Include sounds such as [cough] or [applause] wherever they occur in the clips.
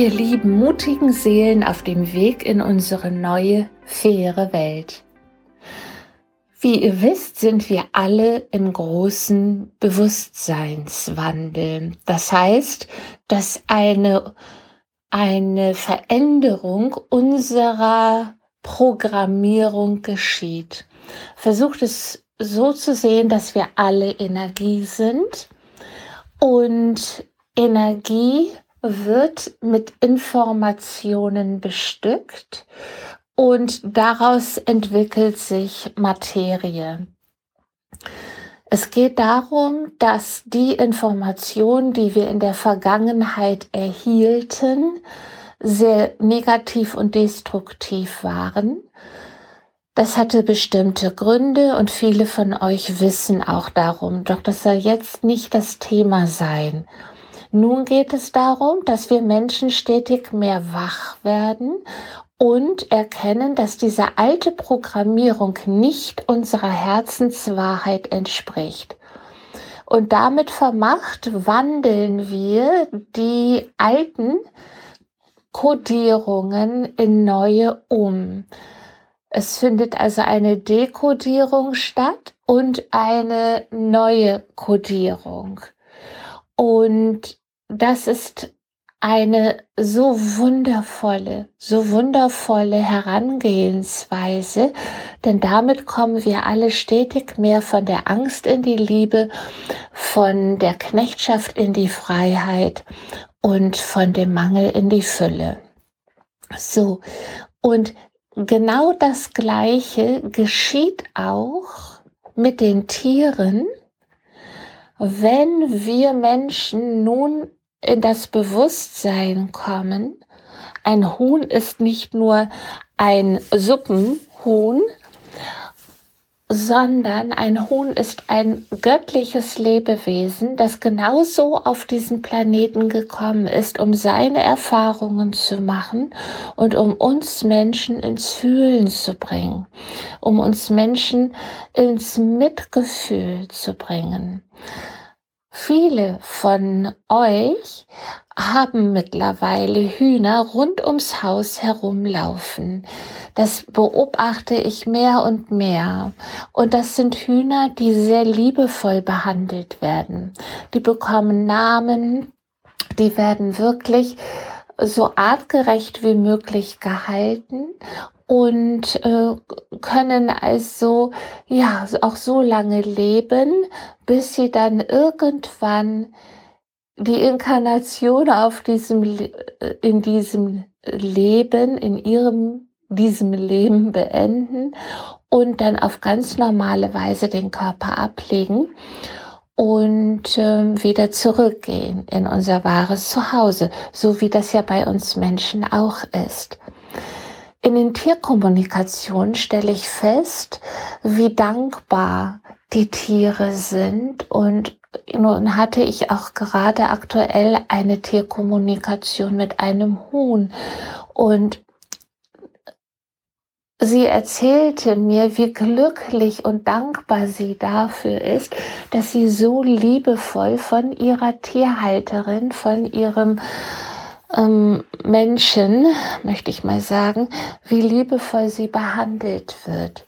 Ihr lieben mutigen Seelen auf dem Weg in unsere neue, faire Welt. Wie ihr wisst, sind wir alle im großen Bewusstseinswandel. Das heißt, dass eine, eine Veränderung unserer Programmierung geschieht. Versucht es so zu sehen, dass wir alle Energie sind und Energie wird mit Informationen bestückt und daraus entwickelt sich Materie. Es geht darum, dass die Informationen, die wir in der Vergangenheit erhielten, sehr negativ und destruktiv waren. Das hatte bestimmte Gründe und viele von euch wissen auch darum. Doch das soll jetzt nicht das Thema sein. Nun geht es darum, dass wir Menschen stetig mehr wach werden und erkennen, dass diese alte Programmierung nicht unserer Herzenswahrheit entspricht. Und damit vermacht wandeln wir die alten Kodierungen in neue um. Es findet also eine Dekodierung statt und eine neue Kodierung. Und das ist eine so wundervolle, so wundervolle Herangehensweise, denn damit kommen wir alle stetig mehr von der Angst in die Liebe, von der Knechtschaft in die Freiheit und von dem Mangel in die Fülle. So, und genau das Gleiche geschieht auch mit den Tieren, wenn wir Menschen nun in das Bewusstsein kommen, ein Huhn ist nicht nur ein Suppenhuhn, sondern ein Huhn ist ein göttliches Lebewesen, das genauso auf diesen Planeten gekommen ist, um seine Erfahrungen zu machen und um uns Menschen ins Fühlen zu bringen, um uns Menschen ins Mitgefühl zu bringen. Viele von euch haben mittlerweile Hühner rund ums Haus herumlaufen. Das beobachte ich mehr und mehr. Und das sind Hühner, die sehr liebevoll behandelt werden. Die bekommen Namen, die werden wirklich so artgerecht wie möglich gehalten und äh, können also ja auch so lange leben, bis sie dann irgendwann die Inkarnation auf diesem äh, in diesem Leben in ihrem diesem Leben beenden und dann auf ganz normale Weise den Körper ablegen und äh, wieder zurückgehen in unser wahres Zuhause, so wie das ja bei uns Menschen auch ist. In den Tierkommunikationen stelle ich fest, wie dankbar die Tiere sind. Und nun hatte ich auch gerade aktuell eine Tierkommunikation mit einem Huhn. Und sie erzählte mir, wie glücklich und dankbar sie dafür ist, dass sie so liebevoll von ihrer Tierhalterin, von ihrem ähm, Menschen, möchte ich mal sagen, wie liebevoll sie behandelt wird.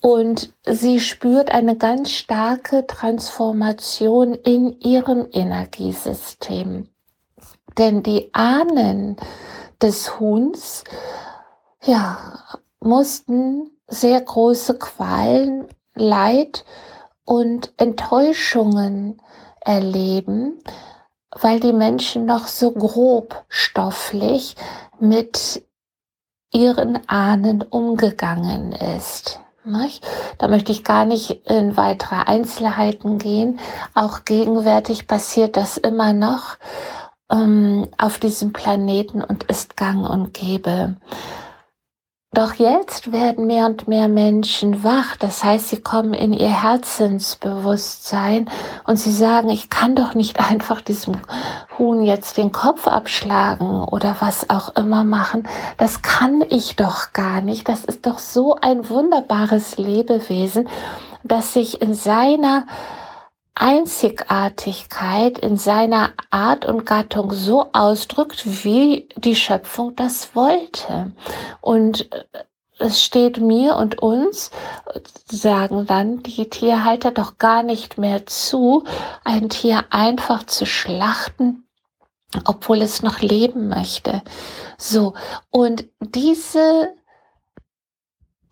Und sie spürt eine ganz starke Transformation in ihrem Energiesystem. Denn die Ahnen des Huhns, ja, mussten sehr große Qualen, Leid und Enttäuschungen erleben, weil die Menschen noch so grob stofflich mit ihren Ahnen umgegangen ist. Da möchte ich gar nicht in weitere Einzelheiten gehen. Auch gegenwärtig passiert das immer noch ähm, auf diesem Planeten und ist gang und gäbe. Doch jetzt werden mehr und mehr Menschen wach. Das heißt, sie kommen in ihr Herzensbewusstsein und sie sagen, ich kann doch nicht [laughs] einfach diesem Huhn jetzt den Kopf abschlagen oder was auch immer machen. Das kann ich doch gar nicht. Das ist doch so ein wunderbares Lebewesen, das sich in seiner Einzigartigkeit in seiner Art und Gattung so ausdrückt, wie die Schöpfung das wollte. Und äh, es steht mir und uns, sagen dann die Tierhalter, doch gar nicht mehr zu, ein Tier einfach zu schlachten, obwohl es noch leben möchte. So. Und diese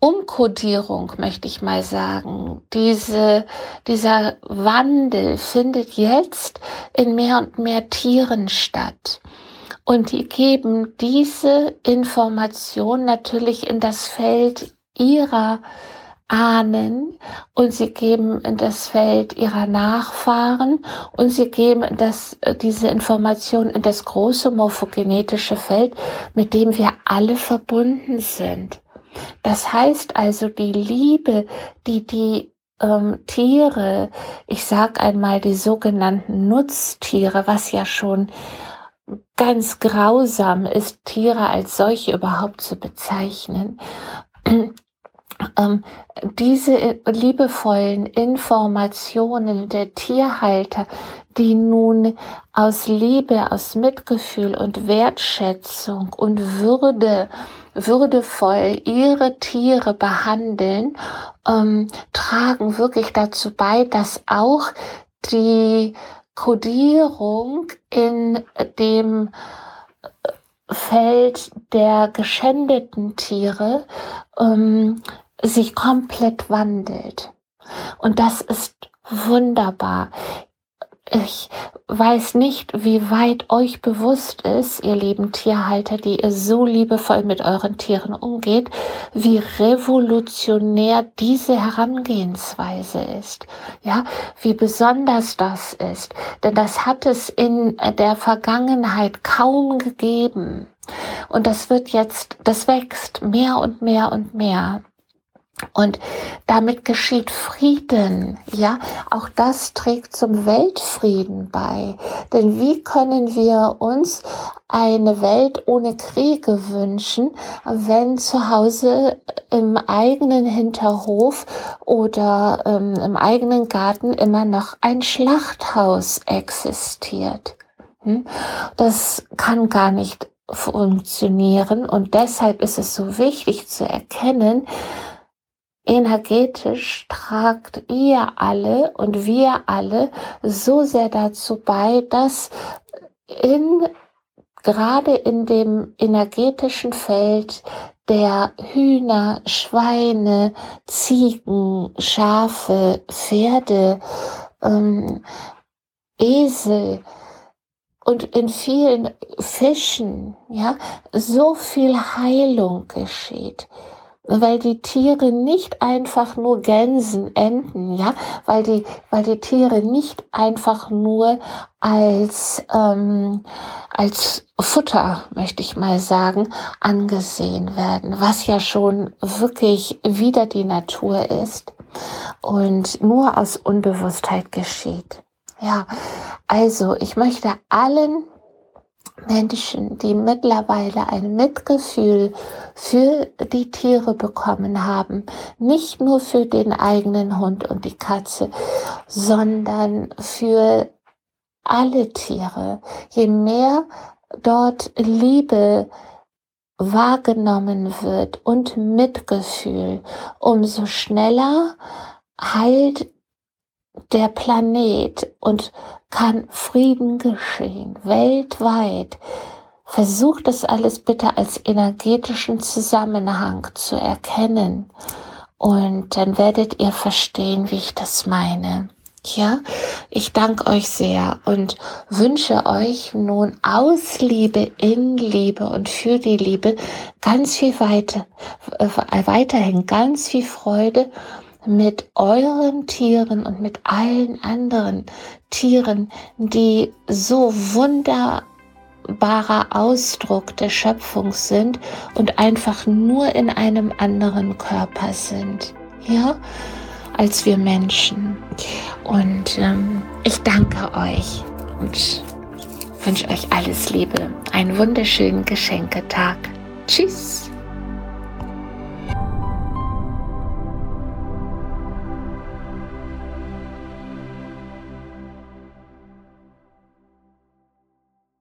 Umkodierung, möchte ich mal sagen, diese, dieser Wandel findet jetzt in mehr und mehr Tieren statt. Und die geben diese Information natürlich in das Feld ihrer Ahnen und sie geben in das Feld ihrer Nachfahren und sie geben das, diese Information in das große morphogenetische Feld, mit dem wir alle verbunden sind. Das heißt also, die Liebe, die die ähm, Tiere, ich sag einmal die sogenannten Nutztiere, was ja schon ganz grausam ist, Tiere als solche überhaupt zu bezeichnen. [clears throat] Ähm, diese liebevollen Informationen der Tierhalter, die nun aus Liebe, aus Mitgefühl und Wertschätzung und Würde würdevoll ihre Tiere behandeln, ähm, tragen wirklich dazu bei, dass auch die Kodierung in dem Feld der geschändeten Tiere ähm, sich komplett wandelt. Und das ist wunderbar. Ich weiß nicht, wie weit euch bewusst ist, ihr lieben Tierhalter, die ihr so liebevoll mit euren Tieren umgeht, wie revolutionär diese Herangehensweise ist. Ja, wie besonders das ist. Denn das hat es in der Vergangenheit kaum gegeben. Und das wird jetzt, das wächst mehr und mehr und mehr. Und damit geschieht Frieden. Ja, auch das trägt zum Weltfrieden bei. Denn wie können wir uns eine Welt ohne Kriege wünschen, wenn zu Hause im eigenen Hinterhof oder ähm, im eigenen Garten immer noch ein Schlachthaus existiert? Hm? Das kann gar nicht funktionieren und deshalb ist es so wichtig zu erkennen, energetisch tragt ihr alle und wir alle so sehr dazu bei, dass in, gerade in dem energetischen Feld der Hühner, Schweine, Ziegen, Schafe, Pferde, ähm, Esel und in vielen Fischen, ja, so viel Heilung geschieht weil die Tiere nicht einfach nur Gänsen, Enten, ja, weil die, weil die Tiere nicht einfach nur als, ähm, als Futter, möchte ich mal sagen, angesehen werden, was ja schon wirklich wieder die Natur ist und nur aus Unbewusstheit geschieht. Ja, also ich möchte allen Menschen, die mittlerweile ein Mitgefühl für die Tiere bekommen haben, nicht nur für den eigenen Hund und die Katze, sondern für alle Tiere. Je mehr dort Liebe wahrgenommen wird und Mitgefühl, umso schneller heilt der Planet und kann Frieden geschehen, weltweit. Versucht das alles bitte als energetischen Zusammenhang zu erkennen und dann werdet ihr verstehen, wie ich das meine. Ja, ich danke euch sehr und wünsche euch nun aus Liebe, in Liebe und für die Liebe ganz viel weiter, äh, weiterhin ganz viel Freude mit euren Tieren und mit allen anderen Tieren, die so wunderbarer Ausdruck der Schöpfung sind und einfach nur in einem anderen Körper sind, ja, als wir Menschen. Und ähm, ich danke euch und wünsche euch alles Liebe, einen wunderschönen Geschenketag. Tschüss.